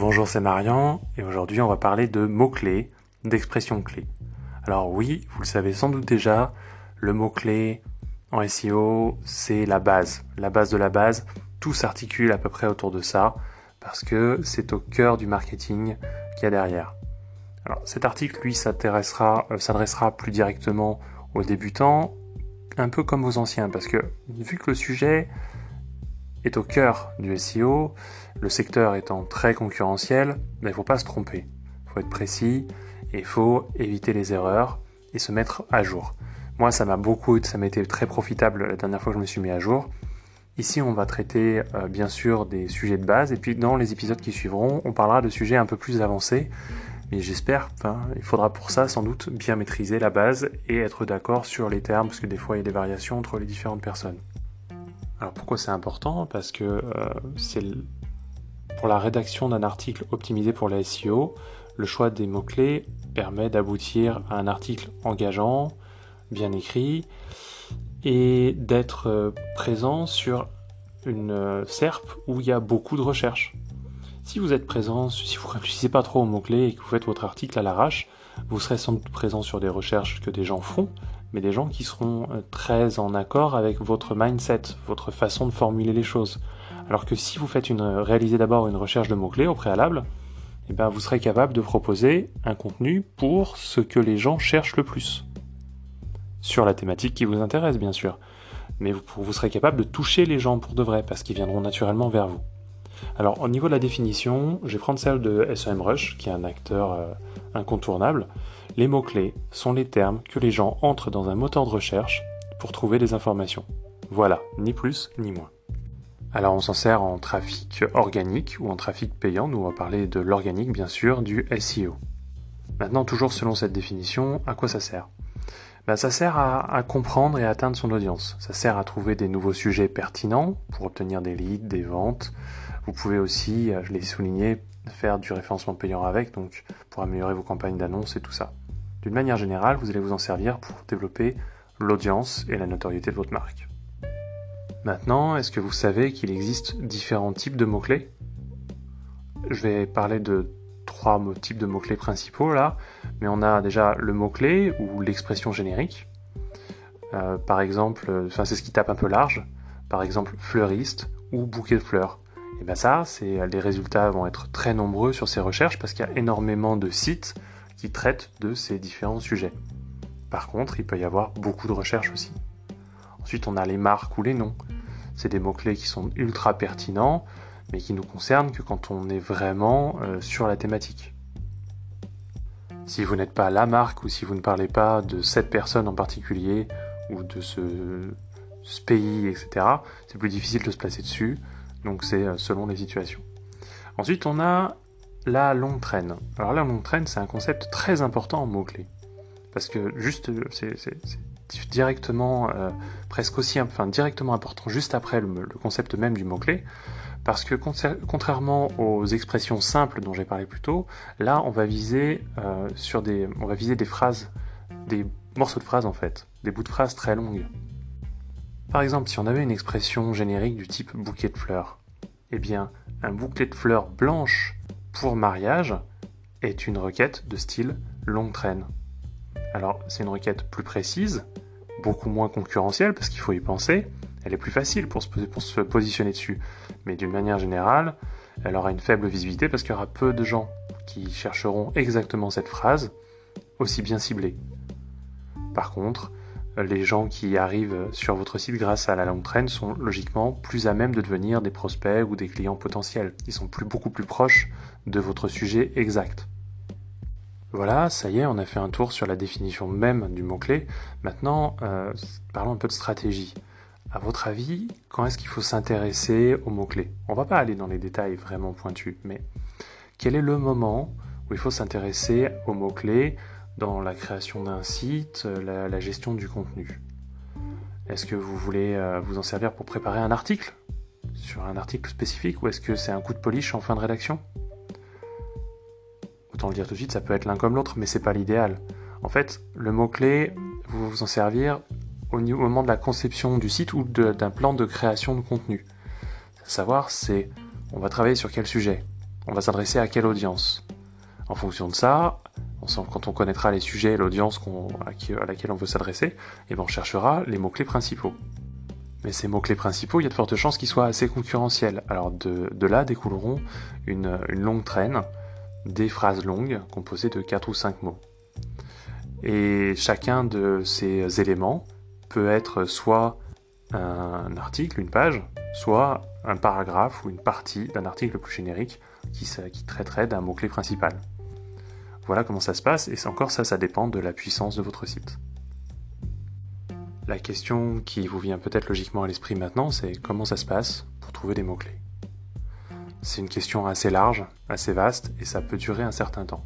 Bonjour, c'est Marian et aujourd'hui on va parler de mots-clés, d'expressions clés. Alors oui, vous le savez sans doute déjà, le mot-clé en SEO, c'est la base, la base de la base, tout s'articule à peu près autour de ça parce que c'est au cœur du marketing qu'il y a derrière. Alors cet article, lui, euh, s'adressera plus directement aux débutants, un peu comme aux anciens, parce que vu que le sujet est au cœur du SEO, le secteur étant très concurrentiel, il ne faut pas se tromper. Il faut être précis et il faut éviter les erreurs et se mettre à jour. Moi, ça m'a beaucoup, ça m'a été très profitable la dernière fois que je me suis mis à jour. Ici, on va traiter euh, bien sûr des sujets de base et puis dans les épisodes qui suivront, on parlera de sujets un peu plus avancés. Mais j'espère, il faudra pour ça sans doute bien maîtriser la base et être d'accord sur les termes parce que des fois il y a des variations entre les différentes personnes. Alors pourquoi c'est important? Parce que euh, c'est pour la rédaction d'un article optimisé pour la SEO, le choix des mots-clés permet d'aboutir à un article engageant, bien écrit, et d'être euh, présent sur une euh, SERP où il y a beaucoup de recherches. Si vous êtes présent, si vous ne réfléchissez pas trop aux mots-clés et que vous faites votre article à l'arrache, vous serez sans doute présent sur des recherches que des gens font, mais des gens qui seront euh, très en accord avec votre mindset, votre façon de formuler les choses. Alors que si vous faites une, réalisez d'abord une recherche de mots-clés au préalable, eh bien vous serez capable de proposer un contenu pour ce que les gens cherchent le plus. Sur la thématique qui vous intéresse, bien sûr. Mais vous, vous serez capable de toucher les gens pour de vrai, parce qu'ils viendront naturellement vers vous. Alors, au niveau de la définition, je vais prendre celle de SEMrush, qui est un acteur euh, incontournable. Les mots-clés sont les termes que les gens entrent dans un moteur de recherche pour trouver des informations. Voilà, ni plus ni moins. Alors on s'en sert en trafic organique ou en trafic payant, nous on va parler de l'organique bien sûr, du SEO. Maintenant toujours selon cette définition, à quoi ça sert? Ben, Ça sert à, à, comprendre et à atteindre son audience. Ça sert à trouver des nouveaux sujets pertinents pour obtenir des leads, des ventes. Vous pouvez aussi, je l'ai souligné, faire du référencement payant avec, donc pour améliorer vos campagnes d'annonces et tout ça. D'une manière générale, vous allez vous en servir pour développer l'audience et la notoriété de votre marque. Maintenant, est-ce que vous savez qu'il existe différents types de mots-clés? Je vais parler de trois types de mots-clés principaux là, mais on a déjà le mot-clé ou l'expression générique. Euh, par exemple, c'est ce qui tape un peu large, par exemple fleuriste ou bouquet de fleurs. Et bien ça, c'est les résultats vont être très nombreux sur ces recherches parce qu'il y a énormément de sites qui traitent de ces différents sujets. Par contre, il peut y avoir beaucoup de recherches aussi. Ensuite, on a les marques ou les noms. C'est des mots-clés qui sont ultra pertinents, mais qui nous concernent que quand on est vraiment euh, sur la thématique. Si vous n'êtes pas la marque ou si vous ne parlez pas de cette personne en particulier ou de ce pays, etc., c'est plus difficile de se placer dessus. Donc c'est euh, selon les situations. Ensuite, on a la longue traîne. Alors la longue traîne, c'est un concept très important en mots-clés. Parce que juste, c'est directement, euh, presque aussi, enfin directement important juste après le, concept même du mot-clé. Parce que contrairement aux expressions simples dont j'ai parlé plus tôt, là on va viser euh, sur des, on va viser des phrases, des morceaux de phrases en fait, des bouts de phrases très longues. Par exemple, si on avait une expression générique du type bouquet de fleurs, eh bien, un bouquet de fleurs blanches pour mariage est une requête de style longue traîne. Alors, c'est une requête plus précise, beaucoup moins concurrentielle parce qu'il faut y penser. Elle est plus facile pour se, pour se positionner dessus. Mais d'une manière générale, elle aura une faible visibilité parce qu'il y aura peu de gens qui chercheront exactement cette phrase, aussi bien ciblée. Par contre, les gens qui arrivent sur votre site grâce à la longue traîne sont logiquement plus à même de devenir des prospects ou des clients potentiels. Ils sont plus, beaucoup plus proches de votre sujet exact. Voilà, ça y est, on a fait un tour sur la définition même du mot-clé. Maintenant, euh, parlons un peu de stratégie. À votre avis, quand est-ce qu'il faut s'intéresser aux mots-clés On va pas aller dans les détails vraiment pointus, mais quel est le moment où il faut s'intéresser aux mots-clés dans la création d'un site, euh, la, gestion du contenu. Est-ce que vous voulez euh, vous en servir pour préparer un article sur un article spécifique ou est-ce que c'est un coup de polish en fin de rédaction? Autant le dire tout de suite, ça peut être l'un comme l'autre, mais c'est pas l'idéal. En fait, le mot-clé, vous vous en servir au, moment de la conception du site ou d'un plan de création de contenu. savoir, c'est on va travailler sur quel sujet? On va s'adresser à quelle audience? En fonction de ça, quand on connaîtra les sujets et l'audience à, laquelle on veut s'adresser, eh ben, on cherchera les mots-clés principaux. Mais ces mots-clés principaux, il y a de fortes chances qu'ils soient assez concurrentiels. Alors de, là découleront une, longue traîne, des phrases longues composées de 4 ou 5 mots. Et chacun de ces éléments peut être soit un article, une page, soit un paragraphe ou une partie d'un article plus générique qui, qui traiterait d'un mot-clé principal. Voilà comment ça se passe, et encore ça, ça dépend de la puissance de votre site. La question qui vous vient peut-être logiquement à l'esprit maintenant, c'est comment ça se passe pour trouver des mots-clés. C'est une question assez large, assez vaste, et ça peut durer un certain temps.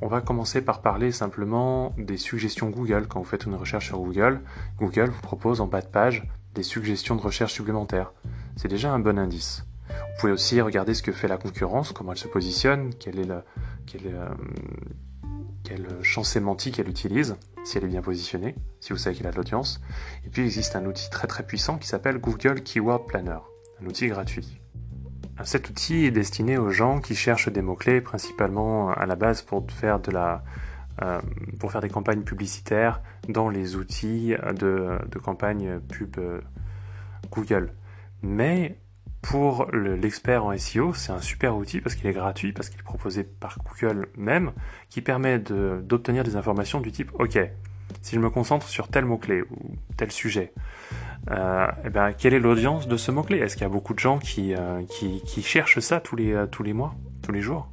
On va commencer par parler simplement des suggestions Google. Quand vous faites une recherche sur Google, Google vous propose en bas de page des suggestions de recherche supplémentaires. C'est déjà un bon indice. Vous pouvez aussi regarder ce que fait la concurrence, comment elle se positionne, quel est le, euh, quel, champ sémantique elle utilise, si elle est bien positionnée, si vous savez qu'elle a de l'audience. Et puis il existe un outil très très puissant qui s'appelle Google Keyword Planner, un outil gratuit. Cet outil est destiné aux gens qui cherchent des mots-clés, principalement à la base pour faire, de la, euh, pour faire des campagnes publicitaires dans les outils de, campagne pub euh, Google. Mais pour l'expert en SEO, c'est un super outil parce qu'il est gratuit, parce qu'il est proposé par Google même, qui permet d'obtenir des informations du type OK, si je me concentre sur tel mot-clé ou tel sujet, euh, eh ben, quelle est l'audience de ce mot-clé? Est-ce qu'il y a beaucoup de gens qui, euh, qui, cherchent ça tous les, euh, tous les mois, tous les jours?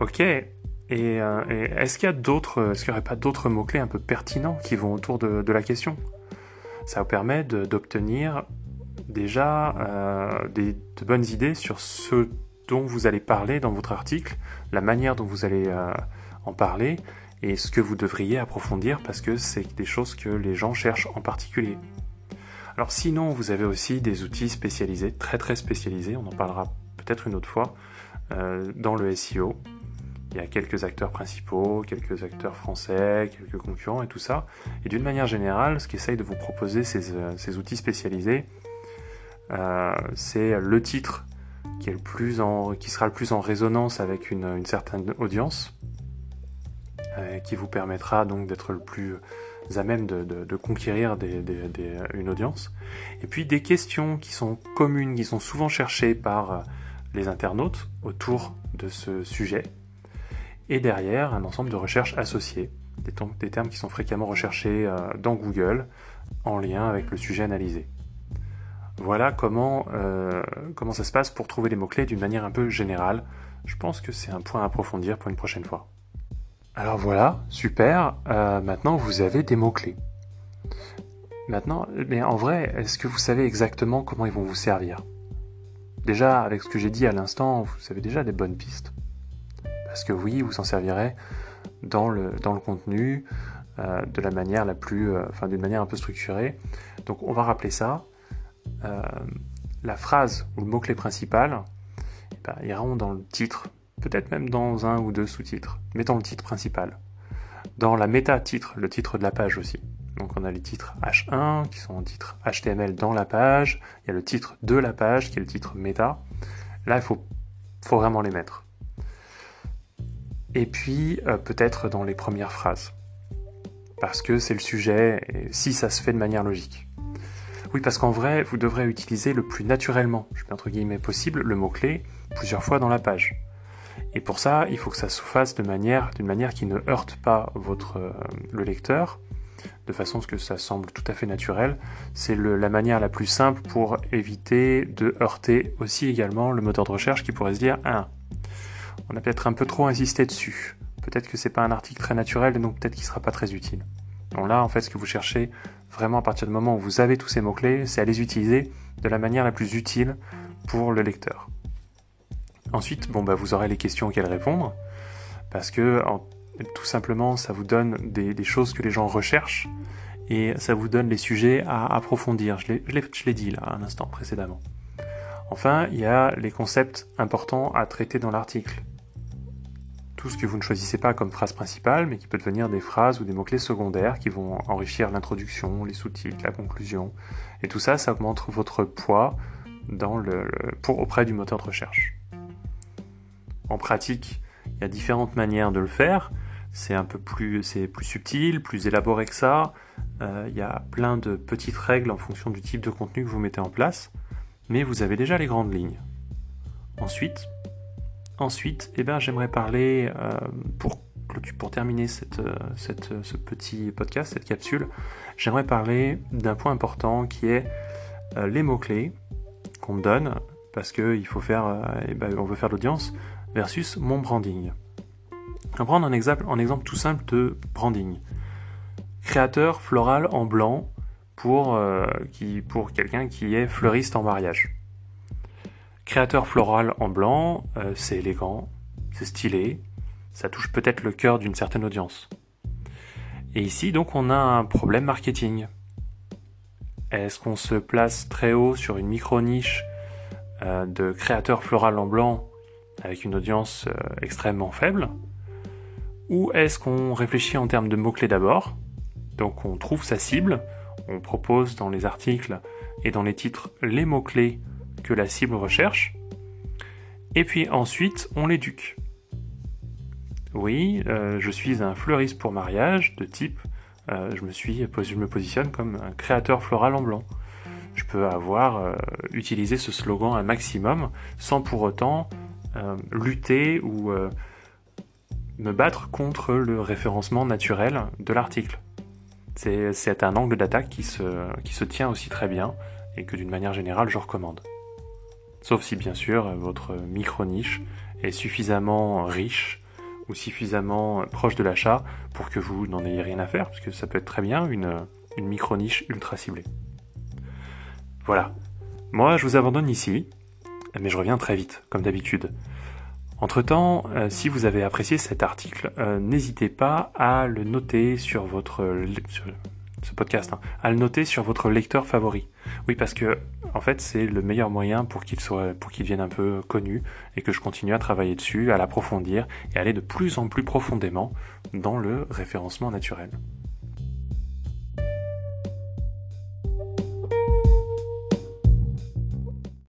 Ok. Et, est-ce qu'il y a d'autres, est-ce qu'il n'y aurait pas d'autres mots-clés un peu pertinents qui vont autour de la question? Ça vous permet d'obtenir déjà des, de bonnes idées sur ce dont vous allez parler dans votre article, la manière dont vous allez en parler et ce que vous devriez approfondir parce que c'est des choses que les gens cherchent en particulier. Alors sinon, vous avez aussi des outils spécialisés, très très spécialisés, on en parlera peut-être une autre fois, euh, dans le SEO. Il y a quelques acteurs principaux, quelques acteurs français, quelques concurrents et tout ça. Et d'une manière générale, ce qu'essayent de vous proposer ces, euh, outils spécialisés, euh, c'est le titre qui, est le plus en, qui sera le plus en résonance avec une, certaine audience, qui vous permettra donc d'être le plus à même de, conquérir une audience. Et puis des questions qui sont communes, qui sont souvent cherchées par euh, les internautes autour de ce sujet. Et derrière, un ensemble de recherches associées, des, termes qui sont fréquemment recherchés euh, dans Google en lien avec le sujet analysé. Voilà comment, euh, comment ça se passe pour trouver les mots-clés d'une manière un peu générale. Je pense que c'est un point à approfondir pour une prochaine fois. Alors voilà, super. Euh, maintenant, vous avez des mots-clés. Maintenant, mais en vrai, est-ce que vous savez exactement comment ils vont vous servir? Déjà, avec ce que j'ai dit à l'instant, vous avez déjà des bonnes pistes. Parce que oui, vous s'en servirez dans le, contenu euh, de la manière la plus, enfin d'une manière un peu structurée. Donc on va rappeler ça. La phrase ou le mot-clé principal eh ben, ira dans le titre peut-être même dans un ou deux sous-titres, mettons le titre principal. Dans la méta-titre, le titre de la page aussi. Donc on a les titres H1 qui sont en titre HTML dans la page, il y a le titre de la page qui est le titre méta. Là, il faut, vraiment les mettre. Et puis euh, peut-être dans les premières phrases. Parce que c'est le sujet, et si ça se fait de manière logique. Oui, parce qu'en vrai, vous devrez utiliser le plus naturellement, je mets entre guillemets possible, le mot-clé plusieurs fois dans la page. Et pour ça, il faut que ça se fasse manière, d'une manière qui ne heurte pas votre, euh, le lecteur, de façon à ce que ça semble tout à fait naturel. C'est la manière la plus simple pour éviter de heurter aussi également le moteur de recherche qui pourrait se dire ah, on a peut-être un peu trop insisté dessus. Peut-être que c'est pas un article très naturel et donc peut-être qu'il sera pas très utile. Donc là, en fait, ce que vous cherchez vraiment à partir du moment où vous avez tous ces mots-clés, c'est à les utiliser de la manière la plus utile pour le lecteur. Ensuite, bon, bah, vous aurez les questions auxquelles répondre, parce que tout simplement, ça vous donne des, choses que les gens recherchent, et ça vous donne les sujets à approfondir. Je l'ai dit là, un instant précédemment. Enfin, il y a les concepts importants à traiter dans l'article. Tout ce que vous ne choisissez pas comme phrase principale, mais qui peut devenir des phrases ou des mots-clés secondaires qui vont enrichir l'introduction, les sous-titres, la conclusion. Et tout ça, ça augmente votre poids auprès du moteur de recherche. En pratique, il y a différentes manières de le faire. C'est un peu plus subtil, plus élaboré que ça. Euh, il y a plein de petites règles en fonction du type de contenu que vous mettez en place, mais vous avez déjà les grandes lignes. Ensuite, ensuite, eh ben, j'aimerais parler euh, pour pour terminer cette, euh, ce petit podcast, cette capsule, j'aimerais parler d'un point important qui est les mots-clés qu'on me donne parce qu'il faut faire, eh ben, on veut faire l'audience versus mon branding. On va prendre un exemple, un exemple tout simple de branding. Créateur floral en blanc pour, euh, pour quelqu'un qui est fleuriste en mariage. Créateur floral en blanc, euh, c'est élégant, c'est stylé, ça touche peut-être le cœur d'une certaine audience. Et ici, donc, on a un problème marketing. Est-ce qu'on se place très haut sur une micro-niche euh, de créateur floral en blanc avec une audience extrêmement faible? Ou est-ce qu'on réfléchit en termes de mots-clés d'abord? Donc on trouve sa cible, on propose dans les articles et dans les titres les mots-clés que la cible recherche, et puis ensuite on l'éduque. Oui, euh, je suis un fleuriste pour mariage de type, euh, je, me suis, je me positionne comme un créateur floral en blanc. Je peux avoir euh, utilisé ce slogan un maximum sans pour autant lutter ou me battre contre le référencement naturel de l'article. C'est un angle d'attaque qui se, qui se tient aussi très bien et que d'une manière générale je recommande. Sauf si bien sûr votre micro-niche est suffisamment riche ou suffisamment proche de l'achat pour que vous n'en ayez rien à faire, parce que ça peut être très bien une, une micro-niche ultra ciblée. Voilà. Moi je vous abandonne ici, mais je reviens très vite, comme d'habitude. Entre-temps, euh, si vous avez apprécié cet article, euh, n'hésitez pas à le noter sur votre ce podcast, hein, à le noter sur votre lecteur favori. Oui, parce que en fait, c'est le meilleur moyen pour qu'il soit, pour qu'il devienne un peu connu et que je continue à travailler dessus, à l'approfondir et aller de plus en plus profondément dans le référencement naturel.